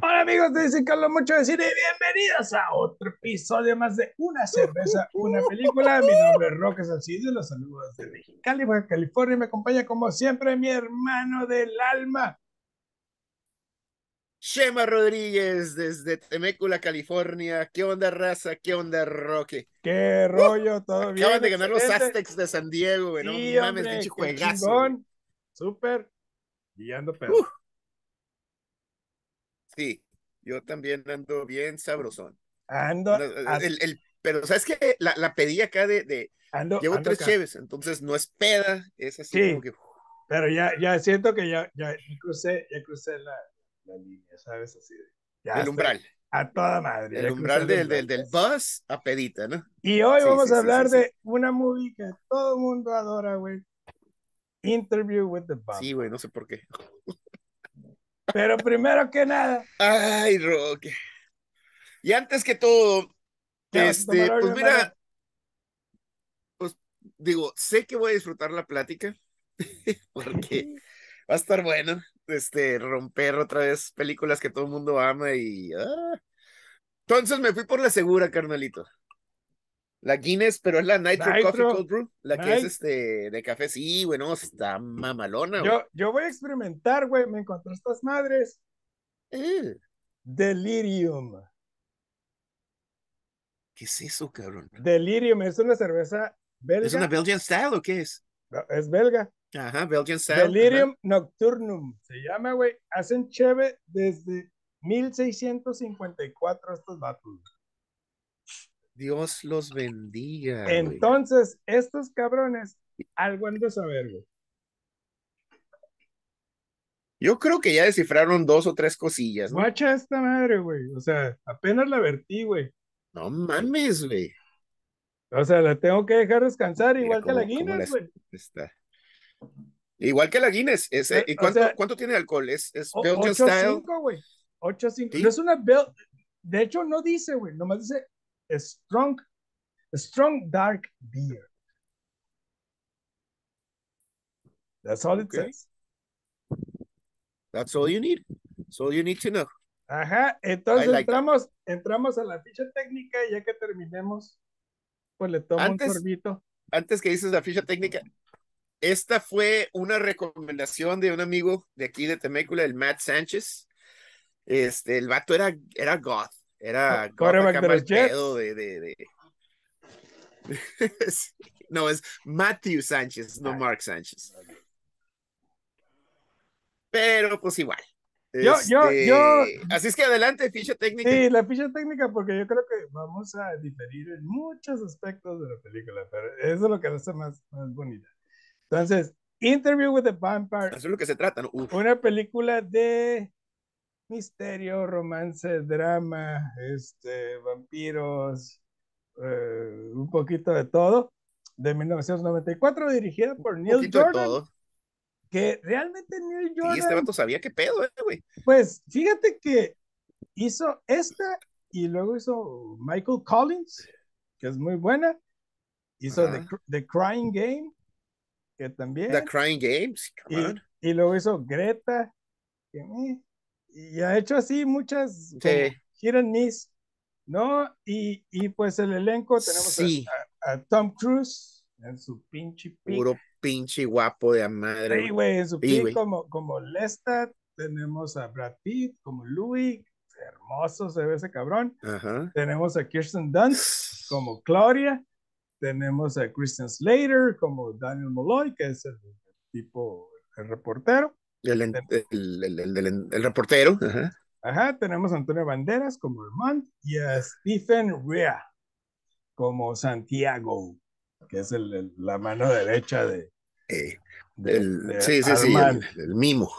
Hola amigos de Dicen Carlos Mucho de Cine y bienvenidos a otro episodio más de Una Cerveza, Una Película. Mi nombre es Roque Salcido, los saludos de Mexicali, Baja California. Me acompaña como siempre mi hermano del alma. Shema Rodríguez desde Temécula, California. ¿Qué onda, raza? ¿Qué onda, Roque? ¿Qué rollo? ¿Todo bien? Acaban de ganar los. Aztecs de San Diego, güey. No Sí, mames, hombre, pinche juegazo. Súper. Guiando perro. Sí, yo también ando bien sabrosón. Ando, as- el- el- pero, ¿sabes qué? La, la pedí acá de, de- ando, llevo ando tres acá. cheves, entonces no es peda, es así Sí. como que. Pero ya, ya siento que ya, ya crucé, ya crucé la, la línea, ¿sabes? Así de, ya el estoy umbral. A toda madre. El umbral del, del, del bus a pedita, ¿no? Y hoy Sí, vamos sí, a hablar de una movie que todo el mundo adora, güey. Interview with the Bomb. Sí, güey, no sé por qué. Pero primero que nada, Ay, Roque. Y antes que todo, ¿qué vas a este, pues mi mira, hermano? digo, sé que voy a disfrutar la plática, porque va a estar bueno, este, romper otra vez películas que todo el mundo ama y... ah. Entonces me fui por la segura, carnalito. La Guinness, pero es la Nitro, Nitro. Coffee Cold Brew, la que es este de café. Sí, bueno, está mamalona. Yo, yo voy a experimentar, güey. Me encontré estas madres. Eh, Delirium. ¿Qué es eso, cabrón? Delirium es una cerveza belga. ¿Es una Belgian Style o qué es? No, es belga. Ajá, Belgian Style. Delirium Nocturnum. Se llama, güey. Hacen cheve desde 1654 estos vatos. Dios los bendiga. güey. Entonces, estos cabrones, algo han de saber, güey. Yo creo que ya descifraron dos o tres cosillas, ¿no? Guacha esta madre, güey. O sea, apenas la vertí, güey. No mames, güey. O sea, la tengo que dejar descansar Mira igual que la Guinness, güey. Está. Igual que la Guinness. Es, eh, Eh, ¿Y o cuánto, sea- cuánto tiene alcohol? ¿Es, es Belgian 8.5, Style? güey. 8.5. Sí. No es una Bel... De hecho, no dice, güey. Nomás dice Strong, Strong Dark Beer. That's all it says. That's all you need. That's all you need to know. Ajá, entonces that. entramos, entramos a la ficha técnica y ya que terminemos, pues le tomo Antes- un sorbito. Antes que dices la ficha técnica, esta fue una recomendación de un amigo de aquí de Temécula, el Matt Sánchez. Este, el vato era, era goth. Era goth quarterback de los Jets. de, de, de- Sí, No, es Matthew Sánchez, no Ah. Mark Sánchez. Pero pues igual. Yo- yo- Este, yo- Así es que adelante, ficha técnica. Sí, la ficha técnica, porque yo creo que vamos a diferir en muchos aspectos de la película, pero eso es lo que la hace más, más bonita. Entonces, Interview with the Vampire, Eso es lo que se trata, ¿no? Una película de misterio, romance, drama, este, vampiros, eh, un poquito de todo, de 1994, dirigida por un Neil de Jordan, todo. que realmente Neil Jordan este vato sabía qué pedo, eh, güey. Pues fíjate que hizo esta y luego hizo Michael Collins, que es muy buena. Hizo The, Crying Game, que también. The Crying Games, come y, on. y luego hizo Greta, que, eh, y ha hecho así muchas Sí. hit and miss, ¿no? Y, y pues el elenco tenemos a- Sí. a, a Tom Cruise en su pinche pick. Puro pinche guapo de a madre. Sí, güey. en su Sí, pick como, como Lestat, tenemos a Brad Pitt como Louis, hermoso se ve ese cabrón. Ajá. Tenemos a Kirsten Dunst como Claudia, tenemos a Christian Slater como Daniel Molloy, que es el tipo, el reportero. El, el, el, reportero. Ajá. Ajá, tenemos a Antonio Banderas como Armand y a Stephen Rea como Santiago, que es la mano derecha de, Eh, de- el- de sí, sí, sí. Armand. El, el mimo.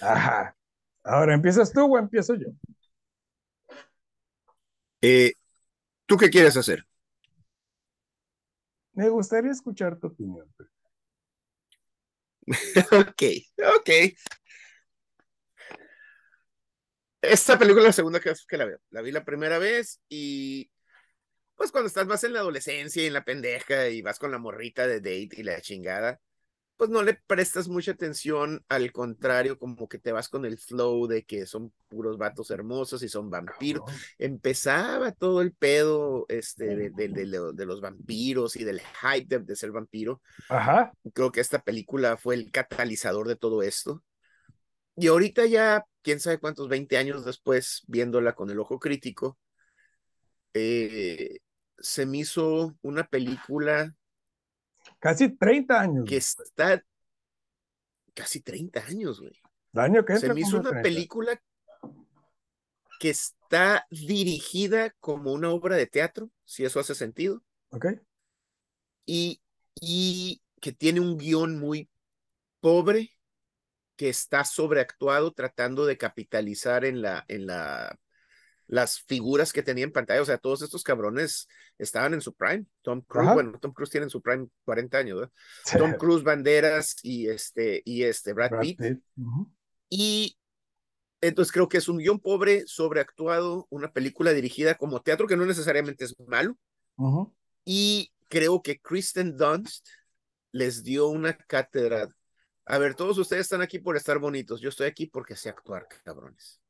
Ajá. Ahora, ¿empiezas tú o empiezo yo? Eh, ¿Tú qué quieres hacer? Me gustaría escuchar tu opinión. Ok, ok. Esta película es la segunda vez que la veo. La vi la primera vez y pues cuando estás más en la adolescencia y en la pendeja y vas con la morrita de date y la chingada, pues no le prestas mucha atención, al contrario, como que te vas con el flow de que son puros vatos hermosos y son vampiros. Empezaba todo el pedo este, de, de, de, los vampiros y del hype de, ser vampiro. Ajá. Creo que esta película fue el catalizador de todo esto. Y ahorita ya, quién sabe cuántos, 20 años después, viéndola con el ojo crítico, eh, se me hizo una película Casi 30 años. Que está casi 30 años, güey. año que Se me hizo una película que está dirigida como una obra de teatro, si eso hace sentido. Ok. Y, y que tiene un guion muy pobre, que está sobreactuado tratando de capitalizar en la, en la las figuras que tenía en pantalla, o sea, todos estos cabrones estaban en su prime. Tom Cruise, bueno, Tom Cruise tiene en su prime 40 años, ¿verdad? Tom Cruise, Banderas y este, y este Brad, Pitt. Y entonces creo que es un guion pobre, sobreactuado, una película dirigida como teatro que no necesariamente es malo. Y creo que Kristen Dunst les dio una cátedra. A ver, todos ustedes están aquí por estar bonitos. Yo estoy aquí porque sé actuar, cabrones.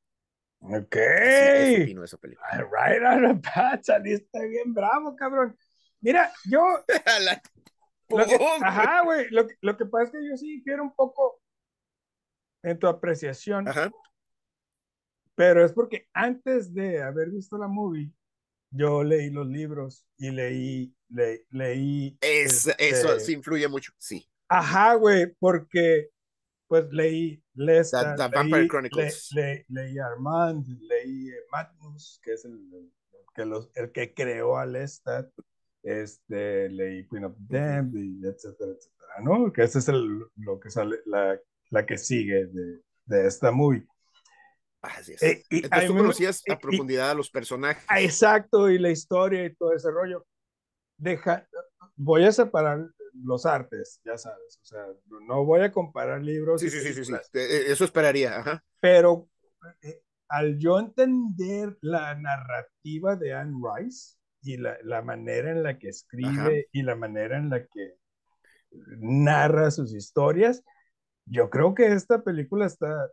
Ok. Así, esa película. Right on the path, saliste bien bravo, cabrón. Mira, yo. ajá, güey. Lo, lo, que pasa es que yo sí quiero un poco en tu apreciación. Ajá. Pero es porque antes de haber visto la movie, yo leí los libros y leí. leí es, Eso este sí influye mucho, sí. Ajá, güey, porque pues leí Lestat, leí, Chronicles. leí Armand, leí Magnus, que es el, que los, el que creó a Lestat, este, leí Queen of Damned, y etcétera, etcétera, ¿no? Que ese es el, lo que sale, la, la que sigue de, de esta movie. Así es. Eh, y, Entonces tú conocías a profundidad a los personajes. Ah, exacto, y la historia y todo ese rollo. Deja, voy a separar los artes, ya sabes, o sea, no voy a comparar libros. Sí, sí, sí, sí, eh, eso esperaría, ajá. Pero eh, al yo entender la narrativa de Anne Rice y la, la manera en la que escribe y la manera en la que narra sus historias, yo creo que esta película está,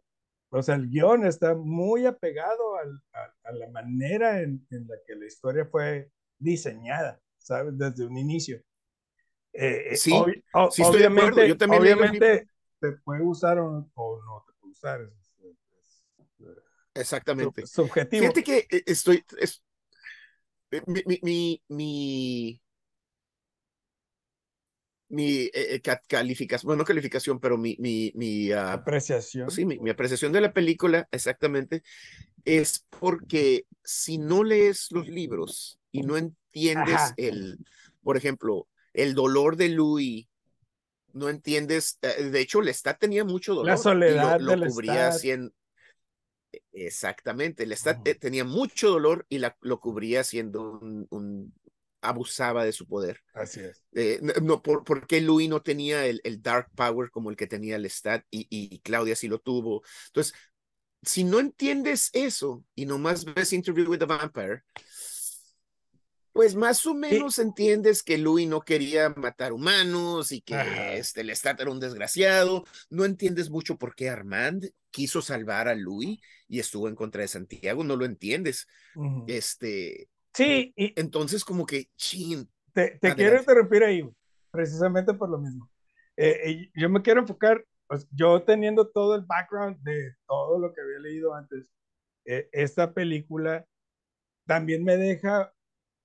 o sea, el guion está muy apegado al, a, a, la manera en, en la que la historia fue diseñada, ¿sabes? Desde un inicio. Eh, eh, sí, sí estoy obviamente, Yo también obviamente te puede gustar o, no te puede gustar. Exactamente. subjetivo. Fíjate que eh, estoy. Es, mi, mi, mi, mi, mi calificación, bueno, no calificación, pero mi, mi, mi ah, apreciación. Sí, mi, mi, apreciación de la película, exactamente, es porque si no lees los libros y no entiendes el, por ejemplo, el dolor de Louis, no entiendes, eh, de hecho, Lestat tenía mucho dolor. La soledad y lo, cubría haciendo. Exactamente, Lestat eh, tenía mucho dolor y la, lo cubría siendo un, abusaba de su poder. Así es. Eh, no, por, porque Louis no tenía el, el, dark power como el que tenía Lestat y, y Claudia sí lo tuvo. Entonces, si no entiendes eso y nomás ves Interview with the Vampire, pues más o menos entiendes que Louis no quería matar humanos y que este Lestat era un desgraciado. No entiendes mucho por qué Armand quiso salvar a Louis y estuvo en contra de Santiago. No lo entiendes. Este. Sí. Y entonces, como que, chin. Te, quiero interrumpir ahí, precisamente por lo mismo. Eh, eh, yo me quiero enfocar, pues, yo teniendo todo el background de todo lo que había leído antes, eh, esta película también me deja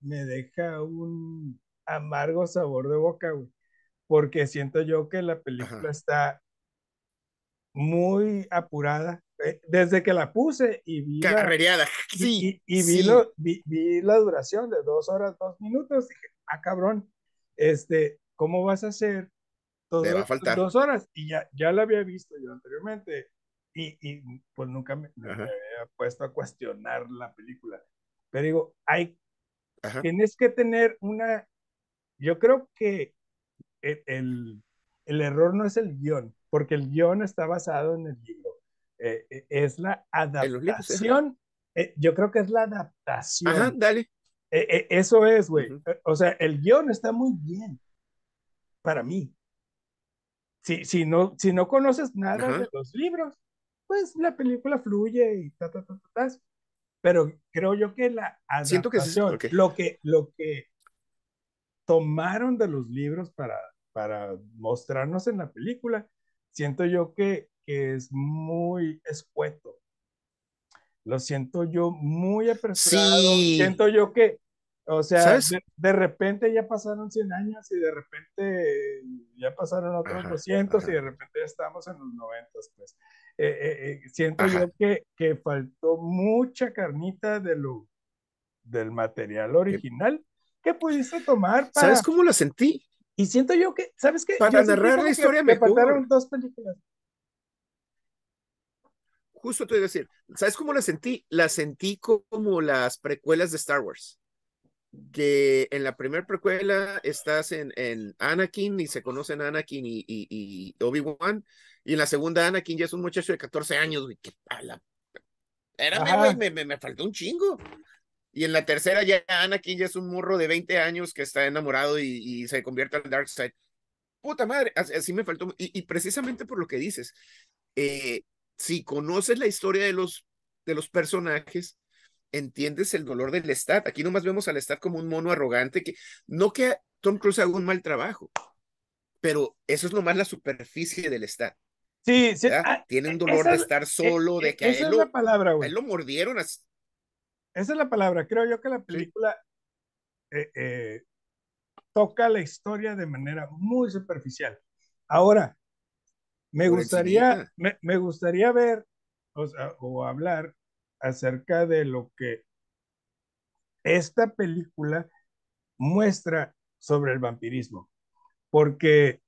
me deja un amargo sabor de boca, güey, porque siento yo que la película está muy apurada. Eh, desde que la puse y vi la, sí, y, vi, Lo, vi, la duración de dos horas, dos minutos, dije, ah, cabrón, este, ¿cómo vas a hacer todo va a faltar. dos horas? Y ya, ya la había visto yo anteriormente y, y pues nunca me, me, había puesto a cuestionar la película. Pero digo, hay Tienes que tener una, yo creo que el, el, error no es el guion, porque el guion está basado en el libro. Eh, eh, es la adaptación. Eh, yo creo que es la adaptación. Ajá, dale. eso es, güey. O sea, el guion está muy bien para mí. si, si, no, si no conoces nada Ajá. de los libros, pues la película fluye y ta, ta, ta, ta, ta. Pero creo yo que la Siento que sí, adaptación, ok. lo, que, lo que tomaron de los libros para, para mostrarnos en la película, siento yo que, que es muy escueto. Lo siento yo muy apresurado. Sí. Siento yo que, o sea, de, de repente ya pasaron 100 años y de repente ya pasaron otros Ajá, 200 y ajá. de repente ya estamos en los 90, pues. Eh, eh, eh, siento Ajá. yo que, que faltó mucha carnita de lo, del material original que pudiste tomar para... ¿Sabes cómo lo sentí? Y siento yo que, ¿sabes qué? Para Yo narrar la historia me faltaron dos películas. Justo te iba a decir, ¿sabes cómo la sentí? La sentí como las precuelas de Star Wars. Que en la primera precuela estás en, en Anakin y se conocen Anakin y, y, y Obi-Wan. Y en la segunda, Anakin ya es un muchacho de 14 años, güey. ¿Qué pala? Espérame, güey, me, me, me faltó un chingo. Y en la tercera, ya Anakin ya es un morro de 20 años que está enamorado y, y se convierte al Dark Side. Puta madre, así, así me faltó. Y, y, precisamente por lo que dices, eh, si conoces la historia de los, de los personajes, entiendes el dolor del Stat. Aquí nomás vemos al Stat como un mono arrogante que no que Tom Cruise haga un mal trabajo, pero eso es nomás la superficie del Stat. Sí, sí. Ah, Tiene un dolor de estar solo, eh, de que a esa él, es lo, la palabra, a él lo mordieron. Así. Esa es la palabra. Creo yo que la película sí. eh, eh, toca la historia de manera muy superficial. Ahora, me Por gustaría, me, me, gustaría ver o, sea, o hablar acerca de lo que esta película muestra sobre el vampirismo. Porque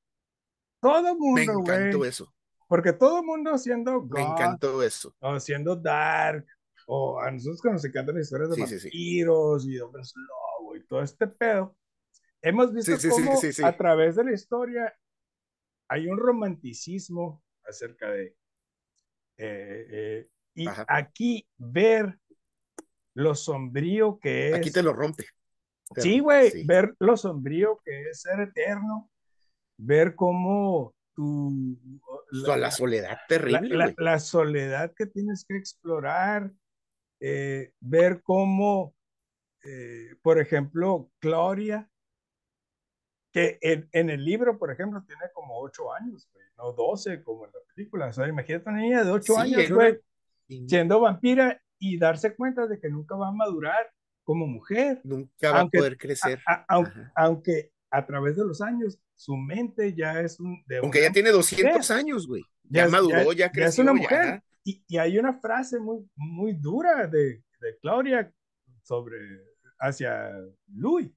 todo mundo, Me encantó wey, eso. Porque todo mundo siendo God, Me encantó eso. O siendo dark, o a nosotros que nos encantan las historias de sí, vampiros sí, sí. y de hombres lobo y todo este pedo, hemos visto cómo a través de la historia hay un romanticismo acerca de... Eh, eh, y Ajá. aquí ver lo sombrío que es... Aquí te lo rompe. Pero, sí, güey, ver lo sombrío que es ser eterno, ver cómo tu... La, la soledad terrible. La, la, la, soledad que tienes que explorar, eh, ver cómo, eh, por ejemplo, Gloria, que en, en, el libro, por ejemplo, tiene como 8 años, güey, no 12 como en la película. O sea, imagínate una niña de 8 sí, años, güey, una... siendo vampira y darse cuenta de que nunca va a madurar como mujer. Nunca va aunque, a poder crecer. A, a, a, aunque a través de los años su mente ya es un... De aunque ya tiene 200 mujer. años, güey. Ya, ya, maduró, ya, ya creció. Ya es una mujer. Y, y, hay una frase muy, muy dura de, de Claudia sobre, hacia Louis.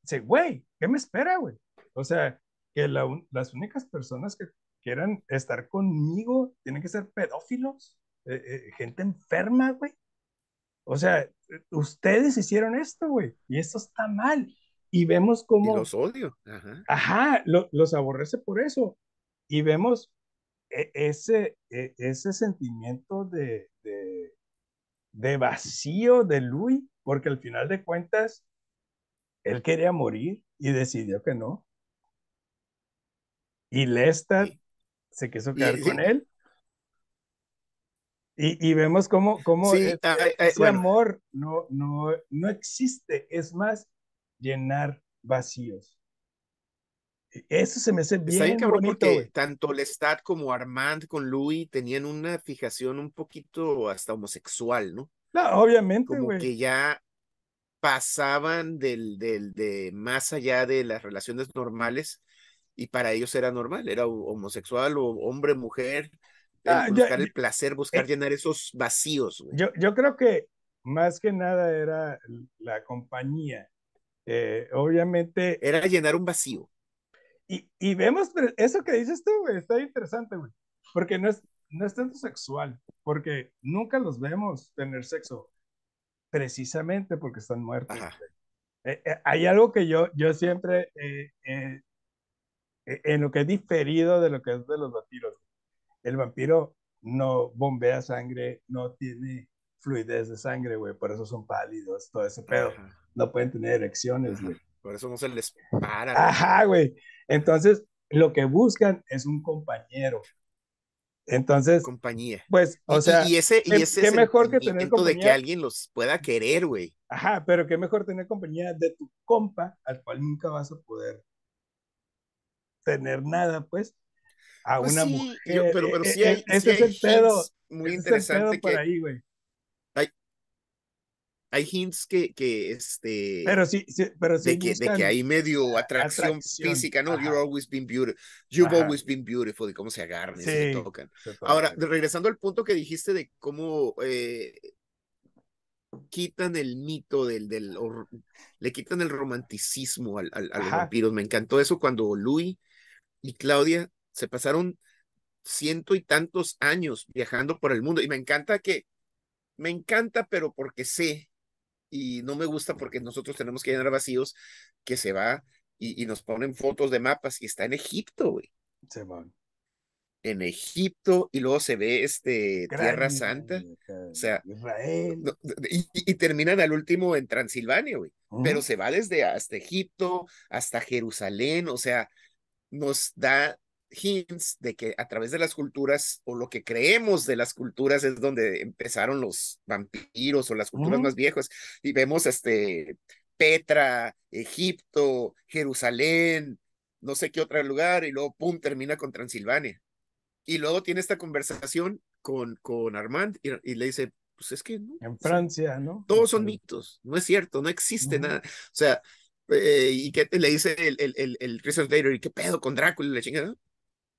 Dice, güey, ¿qué me espera, güey? O sea, que la, las únicas personas que quieran estar conmigo tienen que ser pedófilos, eh, eh, gente enferma, güey. O sea, ustedes hicieron esto, güey, y esto está mal. Y vemos cómo... Y los odio. Ajá, Ajá lo, los aborrece por eso. Y vemos e, ese, e, ese sentimiento de, de, de vacío de Louis, porque al final de cuentas, él quería morir y decidió que no. Y Lestat Sí. se quiso quedar con él. Y, y vemos cómo, cómo Sí, ese, ah, eh, ese bueno. amor no, no, no existe. Es más, llenar vacíos. Eso se me hace Está bien cabrón bonito, porque güey. tanto Lestat como Armand con Louis tenían una fijación un poquito hasta homosexual, ¿no? No, obviamente, Como güey. que ya pasaban del, del, de más allá de las relaciones normales y para ellos era normal, era ho- homosexual o hombre, mujer, Ah, buscar el placer, buscar eh, llenar esos vacíos. Yo, yo creo que más que nada era la compañía. Eh, obviamente, Era llenar un vacío. y, y vemos eso que dices tú, güey, está interesante, güey, porque no es, no es tanto sexual, porque nunca los vemos tener sexo, precisamente porque están muertos. Eh, eh, hay algo que yo, yo siempre, eh, en lo que he diferido de lo que es de los vampiros, el vampiro no bombea sangre, no tiene fluidez de sangre, güey, por eso son pálidos, todo ese pedo, Ajá, no pueden tener erecciones, güey. Por eso no se les para. güey. Ajá, güey. Entonces, lo que buscan es un compañero. Entonces, compañía. Pues, o sea, y, ese, y ese qué mejor que tener compañía de que alguien los pueda querer, güey. Ajá, pero qué mejor tener compañía de tu compa, al cual nunca vas a poder tener nada, pues, a Pues una sí, mujer. yo- pero, pero Eh, sí eh, hay, ese sí es hay el pedo. muy ese es el pedo interesante por que ahí, güey. Hay hints que, que este Pero sí, sí, pero sí de que, de que hay medio atracción, atracción, física, ¿no? ajá. You've always been beautiful. You've Ajá. always been beautiful, y cómo se agarran y se tocan. se Ahora, regresando al punto que dijiste de cómo eh, quitan el mito del, del le quitan el romanticismo al, al- a los vampiros. Me encantó eso cuando Louis y Claudia se pasaron ciento y tantos años viajando por el mundo. Y me encanta que, me encanta, pero porque sé, y no me gusta porque nosotros tenemos que llenar vacíos, que se va y, y nos ponen fotos de mapas y está en Egipto, güey. Simón. En Egipto y luego se ve este Tierra Santa. O sea, Israel. no, y, terminan al último en Transilvania, güey. Pero se va desde hasta Egipto, hasta Jerusalén, o sea, nos da hints de que a través de las culturas o lo que creemos de las culturas es donde empezaron los vampiros o las culturas Ujú. más viejas y vemos este Petra, Egipto, Jerusalén, no sé qué otro lugar y luego pum termina con Transilvania. Y luego tiene esta conversación con, con Armand y, y le dice, pues es que no, En Francia, ¿no? todos son mitos, no es cierto, no existe Ujú. nada. O sea, eh, ¿y qué te le dice el, el, el, el Christian Slater? ¿Y qué pedo con Drácula la chingada?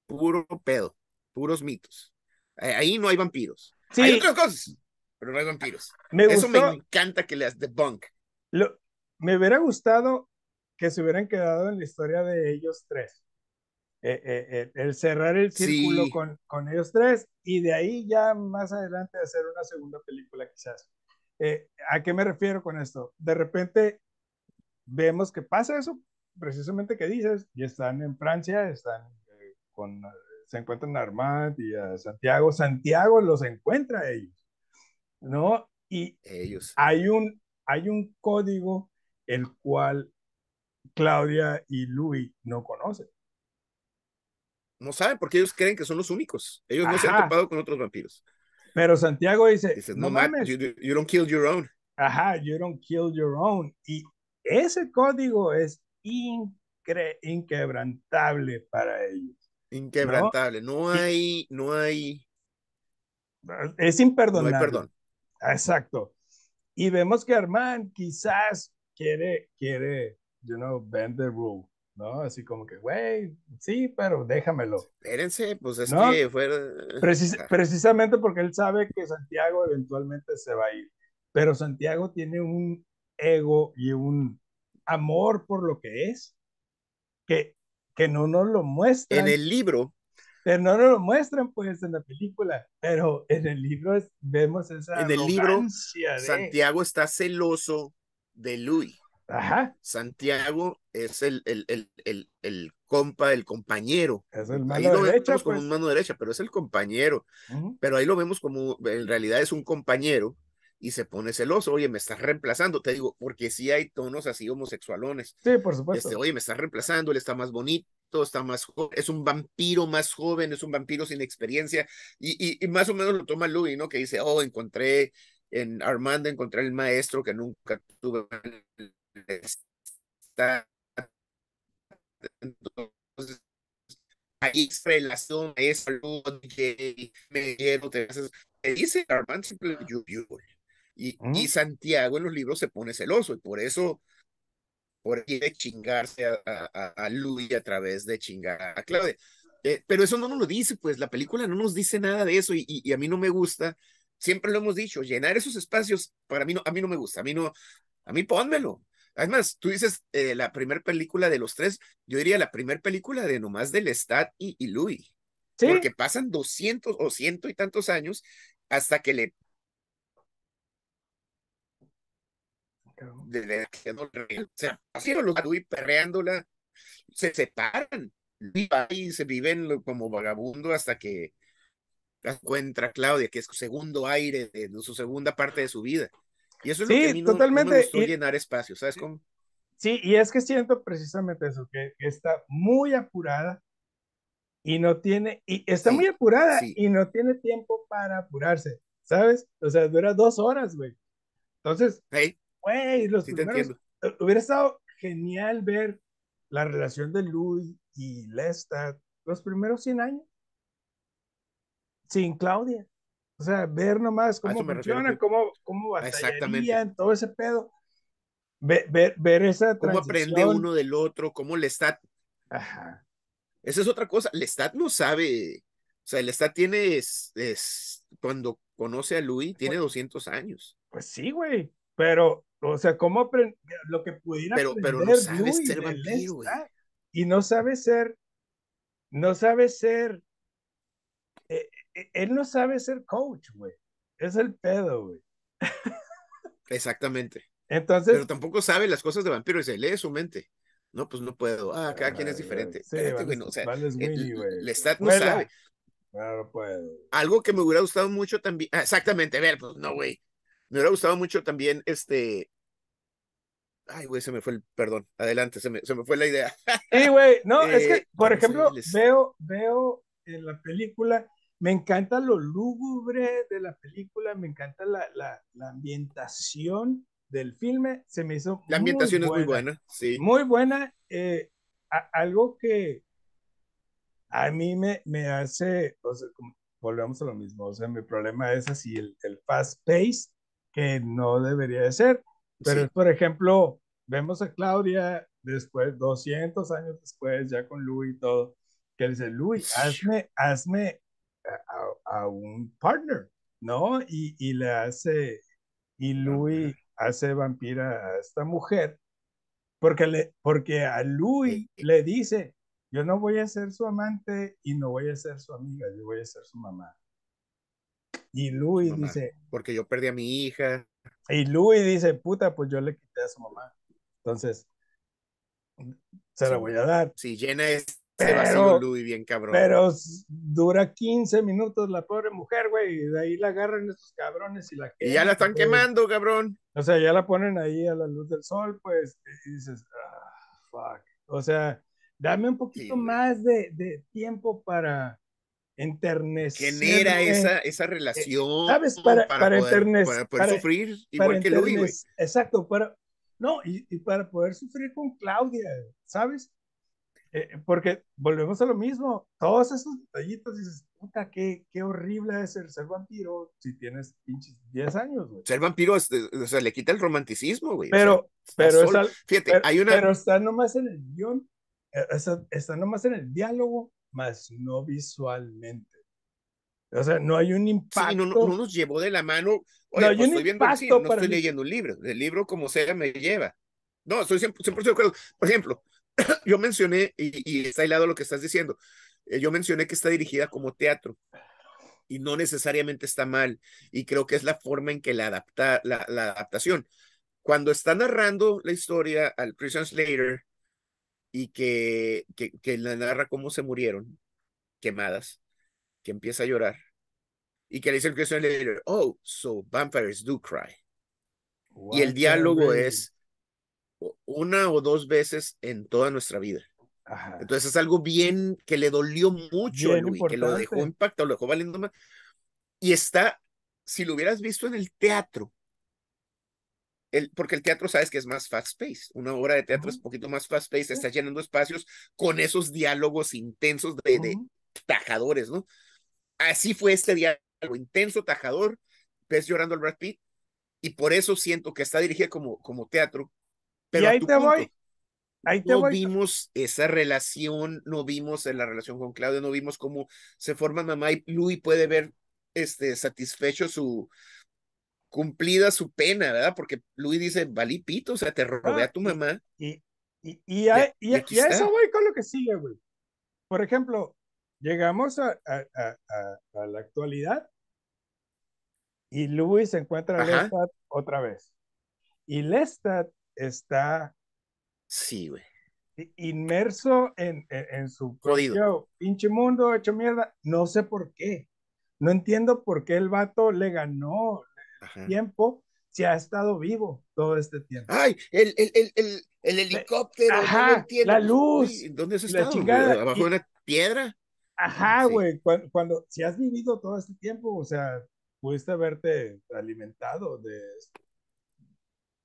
Puro pedo, puros mitos. Eh, Ahí no hay vampiros. Hay Sí, otras cosas, pero no hay vampiros. me Eso me encanta que les debunk. Lo, me hubiera gustado que se hubieran quedado en la historia de ellos tres. Eh, eh, eh, el cerrar el círculo Sí. con, con ellos tres y de ahí ya más adelante hacer una segunda película quizás. ¿A qué me refiero con esto? De repente vemos que pasa eso precisamente que dices, y están en Francia, están con, se encuentran a Armand y a Santiago. Santiago los encuentra a ellos, ¿no? Y Ellos. hay un, hay un código el cual Claudia y Louis no conocen. No saben porque ellos creen que son los únicos. Ellos no se han Ajá. topado con otros vampiros. Pero Santiago dice, Dices, no mames, you, you don't kill your own. ajá, you don't kill your own. Y ese código es incre- inquebrantable para ellos. Inquebrantable. No Y- hay, no hay, Es no hay imperdonable. perdón. Exacto. Y vemos que Armand quizás quiere, quiere, you know, bend the rule, ¿no? Así como que, güey, sí, pero déjamelo. Espérense, pues es No, que fuera. Precis- Ah, precisamente porque él sabe que Santiago eventualmente se va a ir. Pero Santiago tiene un ego y un amor por lo que es, que, que no nos lo muestran, En el libro, pero no nos lo muestran pues en la película, pero en el libro vemos esa En el libro, de, Santiago está celoso de Louis. ajá, Santiago es el, el, el, el, el compa, el compañero. es el Ahí mano lo derecha, vemos como pues. un mano derecha, pero es el compañero. Ujú. Pero ahí lo vemos como, en realidad es un compañero y se pone celoso. Oye, me estás reemplazando. Te digo, porque sí hay tonos así homosexualones. Sí, por supuesto. Este, oye, me estás reemplazando, él está más bonito, está más joven, es un vampiro más joven, es un vampiro sin experiencia, y, y, y más o menos lo toma Louis, ¿no? Que dice, oh, encontré en Armando, encontré el maestro que nunca tuve. Entonces, ahí es relación, es salud, me quiero, te haces- dice Armand simplemente beautiful. Y, y Santiago en los libros se pone celoso y por eso por quiere chingarse a, a, a- Louis a través de chingar a Claudia. Eh, pero eso no nos lo dice, pues la película no nos dice nada de eso y, y- y a mí no me gusta. Siempre lo hemos dicho, llenar esos espacios para mí no, a mí no me gusta, a mí no, a mí pónmelo. Además, tú dices eh, la primera película de los tres, yo diría la primera película de nomás del Stat y, y Louis, Sí, porque pasan 200 o ciento y tantos años hasta que le de, no le- o sea, así los Louis perreándola, se separan, y se viven lo- como vagabundo hasta que encuentra a Claudia, que es su segundo aire de, de su segunda parte de su vida. Y eso es lo Sí, que a mí no, no totalmente, me gustó y- llenar espacios, ¿sabes cómo? Sí, y es que siento precisamente eso, que, que está muy apurada y no tiene, y está Sí, muy apurada sí. y no tiene tiempo para apurarse, ¿sabes? O sea, dura dos horas, güey. Entonces, Hey, güey, los sí primeros, eh, hubiera estado genial ver la relación de Louis y Lestat los primeros 100 años sin Claudia. O sea, ver nomás cómo funciona, sí. cómo, cómo batallarían, todo ese pedo. Ver, ver, ver esa ¿Cómo aprende uno del otro? ¿Cómo Lestat? Ajá. Esa es otra cosa. Lestat no sabe. O sea, Lestat tiene. Es, es- cuando conoce a Louis, tiene 200 años. Pues sí, güey. Pero, o sea, cómo aprender lo que pudiera Pero- pero no aprender sabe ser vampiro, güey. Y no sabe ser, no sabe ser, eh, eh, él no sabe ser coach, güey. Es el pedo, güey. Exactamente. Entonces, Pero tampoco sabe las cosas de vampiro y se lee su mente. No, pues no puedo. Ah, cada quien es diferente. Sí, Espérate, vales, güey, no, o sea, güey. Lestat no sabe. No puedo. Algo que me hubiera gustado mucho también. ah, exactamente, a ver, pues no, güey. Me hubiera gustado mucho también este. Ay, güey, se me fue el. Perdón, adelante, se me, se me fue la idea. Sí, güey, no, es Eh, que, por vamos a ejemplo, veo, veo en la película, me encanta lo lúgubre de la película, me encanta la, la, la ambientación del filme, se me hizo La ambientación es muy buena, sí. muy buena, eh, a- algo que a mí me, me hace, o sea, como- volvemos a lo mismo, o sea, mi problema es así, el, el fast pace, que no debería de ser, pero Sí. por ejemplo, vemos a Claudia después, 200 años después, ya con Louis y todo, que dice, Louis, hazme, hazme a, a- un partner, ¿no? Y, y le hace, y Louis hace vampira a esta mujer, porque, le, porque a Louis le dice, yo no voy a ser su amante y no voy a ser su amiga, yo voy a ser su mamá. Y Louis Mamá. dice, Porque yo perdí a mi hija. y Louis dice, puta, pues yo le quité a su mamá. Entonces, se Sí, la voy a dar. Sí, llena ese Pero- vacío Louis bien cabrón. Pero dura 15 minutos la pobre mujer, güey, y de ahí la agarran estos cabrones y la y ya la están güey. quemando, cabrón. O sea, ya la ponen ahí a la luz del sol, pues, y dices, ah, fuck. O sea, dame un poquito Sí, más de, de tiempo para enternecer. Genera esa, esa relación. ¿sabes? Para- para poder, enternec- para poder para- sufrir para igual que Louis, güey. Exacto, para, no, y, y para poder sufrir con Claudia, ¿sabes? Eh, porque volvemos a lo mismo, todos esos detallitos dices, puta, qué, qué horrible es ser, ser vampiro si tienes pinches 10 años, güey. Ser vampiro, es- o sea, le quita el romanticismo, güey. o sea, Pero, está pero, es solo. al- Fíjate, pero, hay una. pero está nomás en el guion, está, está nomás en el diálogo, más no visualmente. O sea, no hay un impacto. Sí, no, no, no nos llevó de la mano. Oye, No, hay pues un estoy viendo impacto cine, no para estoy mí. leyendo un libro. El libro, como sea, me lleva. No, estoy 100%, 100% de acuerdo. Por ejemplo, yo mencioné, y, y está hilado lo que estás diciendo, eh, yo mencioné que está dirigida como teatro y no necesariamente está mal. Y creo que es la forma en que la adapta, la, la adaptación. Cuando está narrando la historia al Christian Slater y que, que, que la narra cómo se murieron, quemadas, que empieza a llorar y que le dice el Christian Slater, oh, so vampires do cry. Y el diálogo es una o dos veces en toda nuestra vida. Ajá. Entonces es algo bien que le dolió mucho a Bien Louis, que lo dejó impactado, lo dejó valiendo más. Y está, si lo hubieras visto en el teatro, el, porque el teatro sabes que es más fast pace, una obra de teatro es Ujú. un poquito más fast pace, Sí. está llenando espacios con esos diálogos intensos de, de Ujú. tajadores, ¿no? Así fue este diálogo, intenso, tajador, ves llorando al Brad Pitt, y por eso siento que está dirigida como, como teatro. Pero y ahí te punto, voy. Ahí te no voy. vimos esa relación, no vimos en la relación con Claudia, no vimos cómo se forma mamá y Louis puede ver este, satisfecho su cumplida su pena, ¿verdad? Porque Louis dice, valí pito, o sea, te robé Ah, a tu mamá. Y, y, y, a, y, a- y a eso voy con lo que sigue, güey. Por ejemplo, llegamos a, a, la actualidad y Louis se encuentra a. Lestat otra vez. Y Lestat está Sí, güey. inmerso en, en, en su Jodido. pinche mundo hecho mierda. No sé por qué. No entiendo por qué el vato le ganó Ajá. tiempo si ha estado vivo todo este tiempo. Ay, el, el, el, el, el helicóptero, Ajá, la luz, ¿Dónde has estado? chingada, ¿Abajo y- de una piedra? Ajá, Sí. güey, cuando, cuando, si has vivido todo este tiempo, o sea, pudiste haberte alimentado de,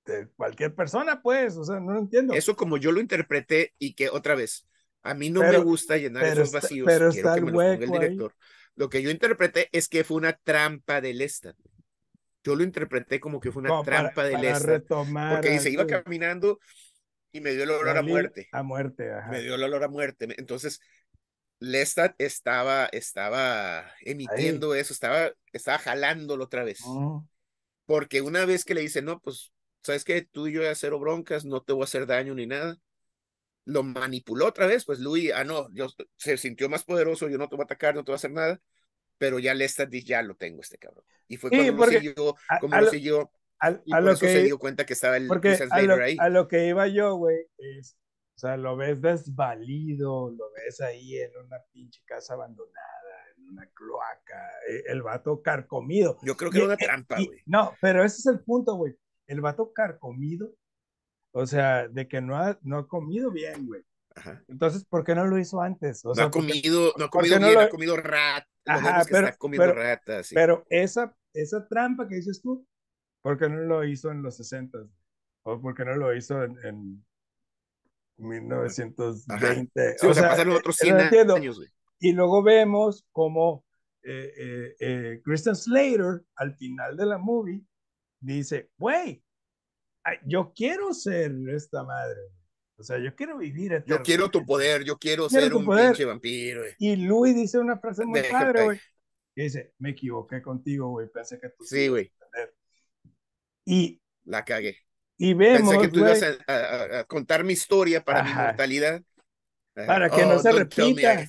de cualquier persona, pues, o sea, no lo entiendo. Eso como yo lo interpreté y que otra vez, a mí no Pero- me gusta llenar esos está- vacíos, pero quiero está que el me el hueco ahí. director. Lo que yo interpreté es que fue una trampa de Lestat. Yo lo interpreté como que fue una como para- trampa de para retomar Porque dice, iba caminando y me dio el olor a muerte. A muerte, ajá. Me dio el olor a muerte. Entonces, Lestat estaba, estaba emitiendo eso, estaba, estaba jalándolo otra vez. Porque una vez que le dice, no, pues, ¿sabes qué? Tú y yo ya cero broncas, no te voy a hacer daño ni nada. Lo manipuló otra vez, pues Louis, ah, no, yo, se sintió más poderoso, yo no te voy a atacar, no te voy a hacer nada. Pero ya Lestat dice, ya lo tengo este cabrón. Y fue Sí, cuando lo siguió, como a lo lo- siguió, a, y a por lo eso se dio cuenta que estaba el Slater ahí. a lo que iba yo, güey, es, o sea, lo ves desvalido, lo ves ahí en una pinche casa abandonada, en una cloaca, eh, el vato carcomido. Yo creo que Y- era una eh, trampa, güey. No, pero ese es el punto, güey. El vato carcomido, o sea, de que no ha, no ha comido bien, güey. Ajá. Entonces, ¿por qué no lo hizo antes? O No sea, ha ¿por qué- comido, no ha comido no bien, lo- ha comido rat. Lo Ajá, pero- está comiendo pero- ratas. sí. Pero esa, esa trampa que dices tú, ¿por qué no lo hizo en los 60? ¿O por qué no lo hizo en, en 1920? Sí, o, sea, pasaron otros eh, 100 no entiendo. años, güey. Y luego vemos como eh, eh, eh, Christian Slater, al final de la movie, dice, güey, yo quiero ser esta madre. O sea, yo quiero vivir Yo eternamente. quiero tu poder, yo quiero, Quiero ser un poder. pinche vampiro, güey. Y Louis dice una frase muy Déjate padre, güey. que Dice, me equivoqué contigo, güey. Pensé que tú Sí, güey. entender". Y, La cagué. y vemos, Pensé que tú güey, ibas a, a- a contar mi historia para mi Ajá. mortalidad. Ajá. Para que no se repita.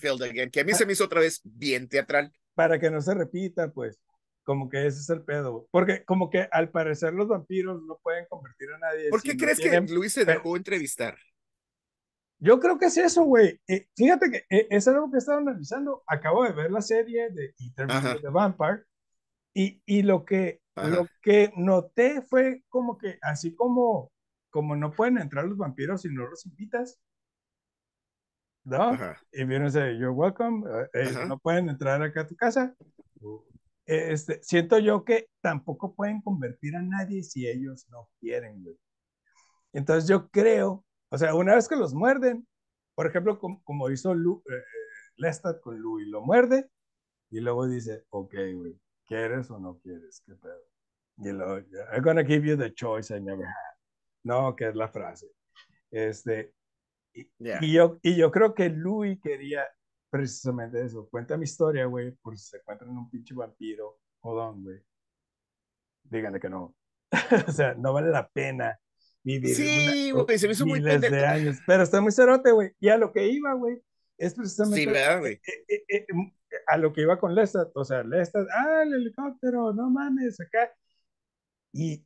Que a mí se me hizo otra vez bien teatral. para que no se repita, pues, como que ese es el pedo. Porque como que al parecer los vampiros no pueden convertir a nadie. ¿Por si qué no crees tienen- que Luis se dejó entrevistar? Yo creo que es eso, güey. Eh, fíjate que eh, es algo que he estado analizando. Acabo de ver la serie de Interview the Vampire y, y lo, que, Ajá. lo que noté fue como que así como, como no pueden entrar los vampiros si no los invitas, ¿no? Ajá. Y dicen, you're welcome, eh, eh, no pueden entrar acá a tu casa. Eh, Este, siento yo que tampoco pueden convertir a nadie si ellos no quieren, güey. Entonces yo creo, o sea, una vez que los muerden, por ejemplo, como, como hizo Lu, eh, eh, Lestat con Louis, lo muerde y luego dice, ok, güey, ¿quieres o no quieres? ¿Qué pedo? Y luego, I'm gonna give you the choice I never had. No, que es la frase. Este, y, Ya. y yo, y yo creo que Louis quería precisamente eso. Cuenta mi historia, güey, por si se encuentran un pinche vampiro. Jodón, güey. Díganle que no. o sea, no vale la pena Sí, güey, se me hizo muy miles de pendejo. años. Pero está muy cerote, güey. Y a lo que iba, güey, es precisamente Sí, ¿verdad, güey? eh, eh, eh, a lo que iba con Lestat. O sea, Lestat, ah, el helicóptero, no mames, acá. Y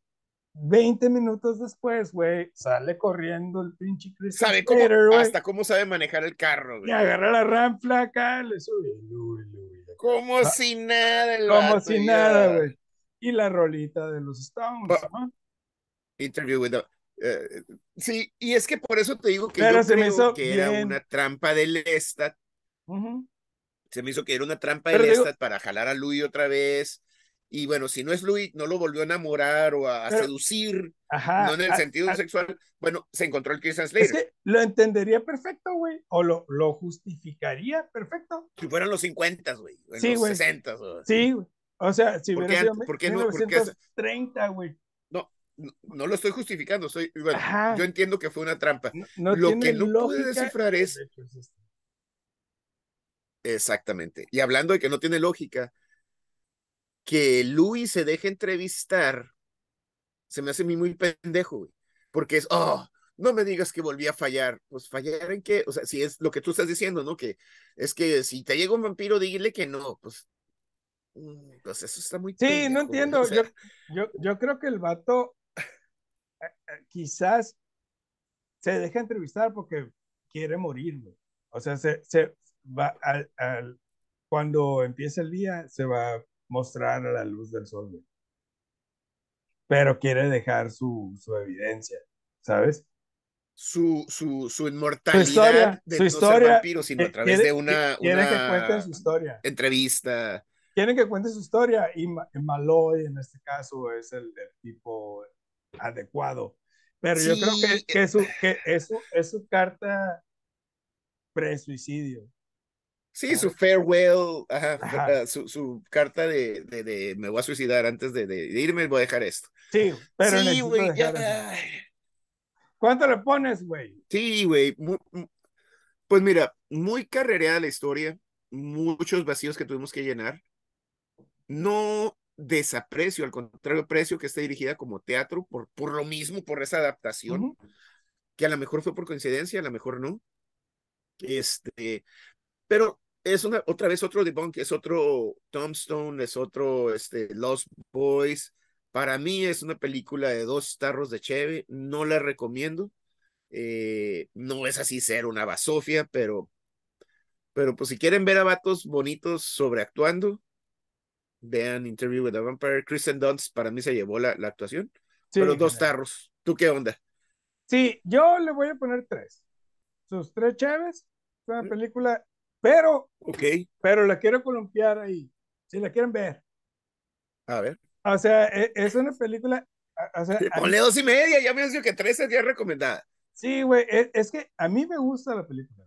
20 minutos después, güey, sale corriendo el pinche Christian ¿Sabe cómo? Hasta cómo sabe manejar el carro, y güey. agarra la ramfla acá, le sube. Como Ah, si nada, como vato, si nada, güey. Y la rolita de los Stones, ¿no? Interview with the- eh, sí, y es que por eso te digo que Pero yo se me creo hizo que era una trampa de Lestat. Ujú. Se me hizo que era una trampa de Pero digo- para jalar a Louis otra vez. Y bueno, si no es Louis, no lo volvió a enamorar o a, Pero- seducir, Ajá. no en el sentido sexual. Bueno, se encontró el Christian Es Slater. que lo entendería perfecto, güey. O lo, lo justificaría perfecto. Si fueran los 50, güey, en Sí, los güey. 60. o- Sí, güey. O sea, si ¿Por qué sido? ¿Por qué no? ¿Por qué hace- 1930, güey. No, lo estoy justificando. Soy, bueno, yo entiendo que fue una trampa. No, no Lo que no pude descifrar es-. Exactamente. Y hablando de que no tiene lógica, que Louis se deje entrevistar, se me hace a mí muy pendejo, güey. Porque es, oh, no me digas que volví a fallar. Pues fallar en qué? O sea, si es lo que tú estás diciendo, ¿no? Que es que si te llega un vampiro, dile que no. Pues, mm, pues eso está muy Sí, pendejo, no entiendo. O sea, yo, yo, yo creo que el vato quizás se deja entrevistar porque quiere morir, güey. O sea, se, se va al, al- cuando empiece el día, se va a mostrar a la luz del sol, güey. Pero quiere dejar su, su evidencia, ¿sabes? su, su, su inmortalidad su historia, de su no historia, ser vampiro, sino a través de una, una que cuenten su historia. entrevista. Quieren que cuente su historia y Maloy en este caso es el, el tipo adecuado. Pero sí, yo creo que, que, su, que eso es su carta pre-suicidio. Sí, su farewell, ajá, ajá. Su, su, carta de, de, de, me voy a suicidar antes de, de irme, voy a dejar esto. Sí, pero sí, güey, ya. ¿Cuánto le pones, güey? Sí, güey. Pues mira, muy carrereada la historia, muchos vacíos que tuvimos que llenar. No desaprecio, al contrario, aprecio que esté dirigida como teatro por, por lo mismo, por esa adaptación, uh -huh. que a lo mejor fue por coincidencia, a lo mejor no. Este, pero es una, otra vez otro debunk, es otro Tombstone, es otro este, Lost Boys. Para mí es una película de dos tarros de cheve, no la recomiendo. Eh, no es así ser una basofia, pero, pero pues si quieren ver a vatos bonitos sobreactuando, vean Interview with a Vampire. Kristen Dunst para mí se llevó la, la actuación, sí, pero dos tarros. ¿Tú qué onda? Sí, yo le voy a poner tres. Sus tres chaves, es una película pero, okay. pero la quiero columpiar ahí, si la quieren ver. A ver. O sea, es, es una película. O sea, Ponle dos y media, ya me has dicho que tres es ya recomendada. Sí, güey, es, es, que a mí me gusta la película.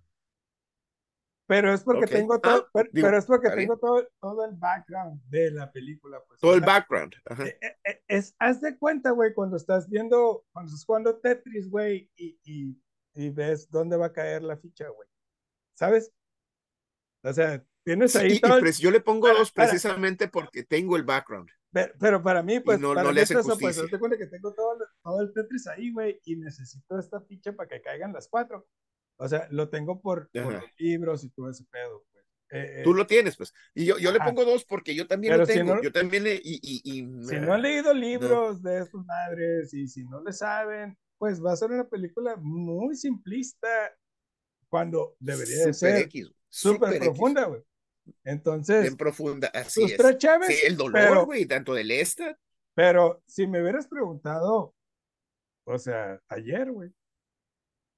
Pero es porque okay. tengo todo, ah, pero, digo, pero, es porque tengo todo, todo el background de la película. Pues, todo el background. Ajá. Es, eh, es, haz de cuenta, güey, cuando estás viendo, cuando estás jugando Tetris, güey, y, y, y ves dónde va a caer la ficha, güey. ¿Sabes? O sea, tienes ahí. Sí, todo el... yo le pongo para, dos precisamente para... porque tengo el background. Pero, pero para mí, pues, no, para no le hace eso, pues, te cuenta que tengo todo, todo el Tetris ahí, güey, y necesito esta ficha para que caigan las cuatro. O sea, lo tengo por, libros y todo ese pedo, pues. Eh, Tú lo tienes, pues. Y yo, yo le pongo dos porque yo también lo tengo. Si no, yo también le. Y, y, y, si no han leído libros de sus madres y si no le saben, pues va a ser una película muy simplista cuando debería de ser. Súper profunda, güey. Entonces. Bien profunda, así es. Tres chaves, sí, el dolor, güey, tanto del esta. Pero si me hubieras preguntado, o sea, ayer, güey,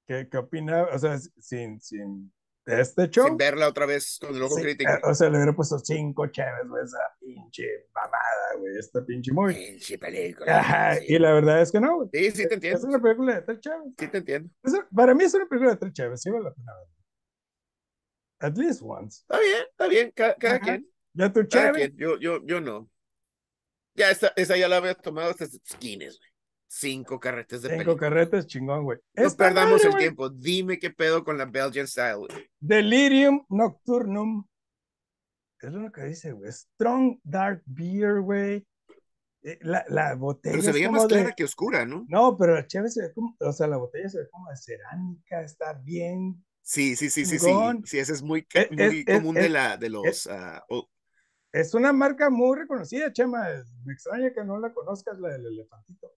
¿qué, qué opinaba? O sea, sin, sin este show. Sin verla otra vez con el ojo sí, crítico. O sea, le hubiera puesto cinco chaves, güey, esa pinche mamada, güey, esta pinche movie. Pinche película. Ajá, sí. y la verdad es que no, güey. Sí, sí te entiendo. Es una película de tres chaves. Sí te entiendo. Es, para mí es una película de tres chaves, sí vale la pena verla. At least once. Está bien, está bien, cada, cada quien. ¿Ya tu chévere? Yo, yo, yo no. Ya esta, esa ya la había tomado hasta skins, güey. Cinco carretes de Cinco película. carretes, chingón, güey. No perdamos madre, el tiempo. Dime qué pedo con la Belgian Style, güey. Delirium Nocturnum. Es lo que dice, güey. Strong Dark Beer, güey. Eh, la, la, botella. Pero se veía más clara que oscura, ¿no? No, pero la chévere se ve como, o sea, la botella se ve como de cerámica, está bien Sí, sí, sí, sí, sí. Sí, ese es muy, es, muy es, común es, de, la, de los. Uh, oh. Es una marca muy reconocida, Chema. Me extraña que no la conozcas, la del elefantito.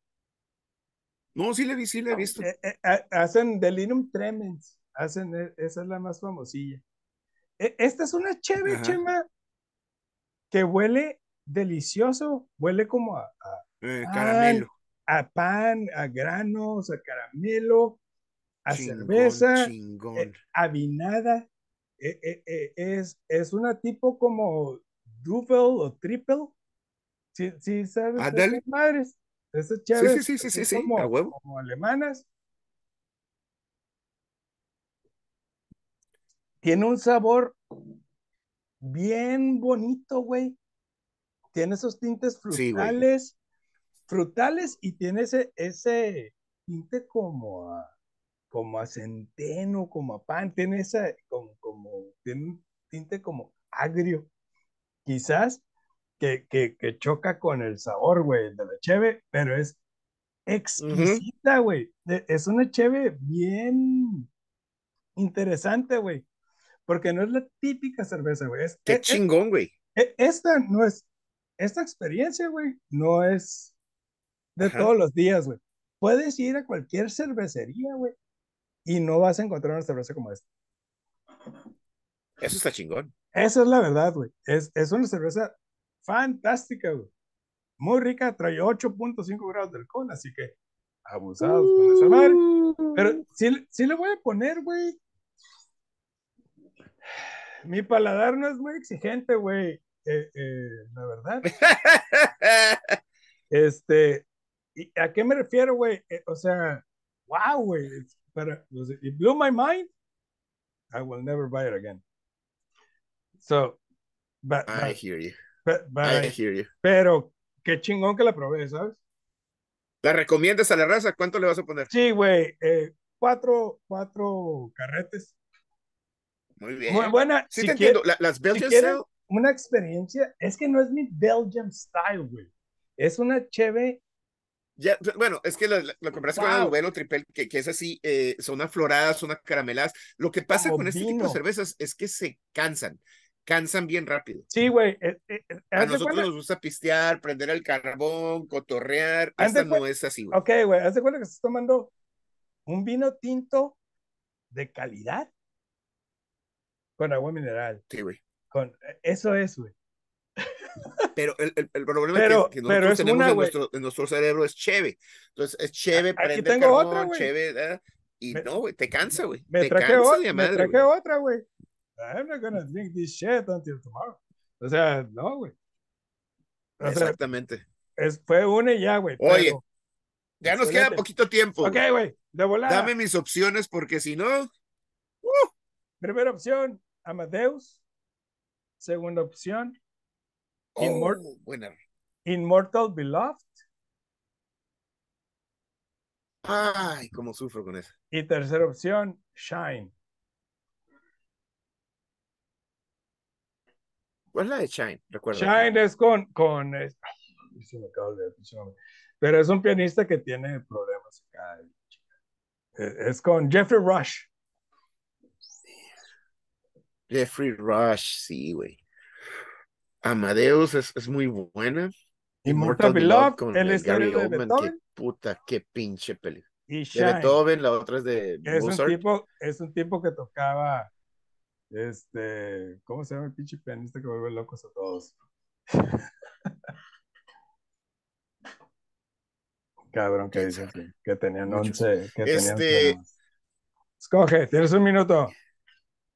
No, sí le vi, sí le he visto. Eh, eh, hacen Delirium Tremens. Hacen, e, esa es la más famosilla. E, esta es una chévere, Chema, que huele delicioso. Huele como a, a eh, caramelo. A pan, a granos, a caramelo a chingón, cerveza, chingón. Eh, avinada. Eh, eh, es, es una tipo como double o triple. Sí, sí ¿sabes? Madres. Esas chaves sí, sí, sí, sí, como, sí, a huevo. como alemanas. Tiene un sabor bien bonito, güey. Tiene esos tintes frutales, sí, frutales y tiene ese, ese tinte como a, como a centeno, como a pan, tiene esa, como, como, tiene un tinte como agrio, quizás, que, que, que choca con el sabor, güey, de la cheve, pero es exquisita, güey. Uh -huh. Es una cheve bien interesante, güey, porque no es la típica cerveza, güey. Qué es, chingón, güey. Esta no es, esta experiencia, güey, no es de Ajá. todos los días, güey. Puedes ir a cualquier cervecería, güey, y no vas a encontrar una cerveza como esta. Eso está chingón. Esa es la verdad, güey. Es, es una cerveza fantástica, güey. Muy rica, trae 8.5 grados de alcohol, así que abusados uh, con esa madre. Pero sí, sí le voy a poner, güey. Mi paladar no es muy exigente, güey. Eh, eh, la verdad. este, ¿y ¿a qué me refiero, güey? Eh, o sea, wow, güey. It blew my mind. I will never buy it again. So, but, I but- hear you. I hear you. pero qué chingón que la probé, ¿sabes? ¿La recomiendas a la raza? ¿Cuánto le vas a poner? Sí, güey. eh, cuatro, cuatro carretes. Muy bien. Muy buena. Sí si te quiere- entiendo. La- las Belgian quieren- Style, una experiencia, es que no es mi Belgian style, güey. Es una cheve, ya, bueno, es que la, la, la comparación con la Wow. Duvel o Tripel, que, que es así, eh, son afloradas, son acarameladas. Lo que pasa Como con este tipo vino. de cervezas es que se cansan, cansan bien rápido. sí, güey. eh, eh, eh, A nosotros cuenta- nos gusta pistear, prender el carbón, cotorrear. Esta no es así, güey. Ok, güey, haz de cuenta que estás tomando un vino tinto de calidad con agua mineral. Sí, güey. Con, eso es, güey. Pero el, el, el problema Pero- que, que nosotros es tenemos una, en, nuestro, en nuestro cerebro es cheve. Entonces es cheve, Aquí prende el tengo carbón, otra, cheve, y Me- no, güey, te cansa, güey. Me traje, cansa me traje otra, güey. I'm not gonna drink this shit until tomorrow. O sea, no, güey. O sea, Exactamente. es, fue una y ya, güey. Oye, pero- Ya nos queda poquito tiempo. Ok, güey, de volada. Dame mis opciones porque si no, Primera opción, Amadeus. Segunda opción, oh, buena. Immortal Beloved. Ay, cómo sufro con eso. Y tercera opción, Shine. ¿Cuál es la de Shine? Recuerda. Shine es con, con es- ay, se me acaba de pero es un pianista que tiene problemas acá. Eh, Es con Jeffrey Rush. Jeffrey Rush, sí, güey. Amadeus es, es muy buena. Immortal Beloved, con el Gary de Oldman, Beethoven. Qué puta, qué pinche peli. Y De. Beethoven, la otra es de Es un, Mozart. tipo, es un tipo que tocaba, este, ¿cómo se llama el pinche pianista que vuelve locos a todos? Cabrón, que ¿Quién dicen sabe? que, que tenían Muchos. 11, que tenían Este- 11 más. Escoge, tienes un minuto.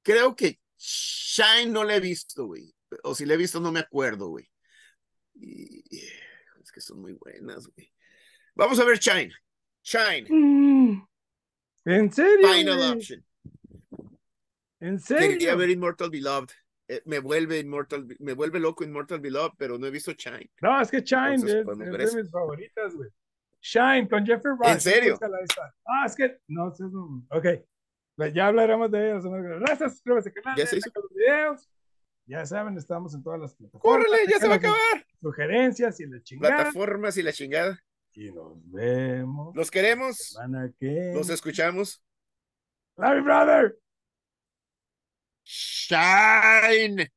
Creo que Shine no la he visto, güey. O si la he visto, no me acuerdo, güey. Y- Es que son muy buenas, güey. Vamos a ver Shine. Shine. ¿En serio? Final güey? option. ¿En Quería serio? ver Immortal Beloved. Eh, me vuelve Immortal, me vuelve loco Immortal Beloved, pero no he visto Shine. No, es que Shine Entonces, es, es de mis favoritas, güey. Shine con Jeffrey Rush. ¿En serio? Ah, es que, no, es un- ok. Ya hablaremos de ellos. Gracias, suscríbase al canal, Ya se hizo. los videos. Ya saben, estamos en todas las plataformas. ¡Córrele! ¡Ya se va a acabar! Sugerencias y la chingada. Plataformas y la chingada. Y nos vemos. Los queremos. que. Los escuchamos. Love you, brother. Shine.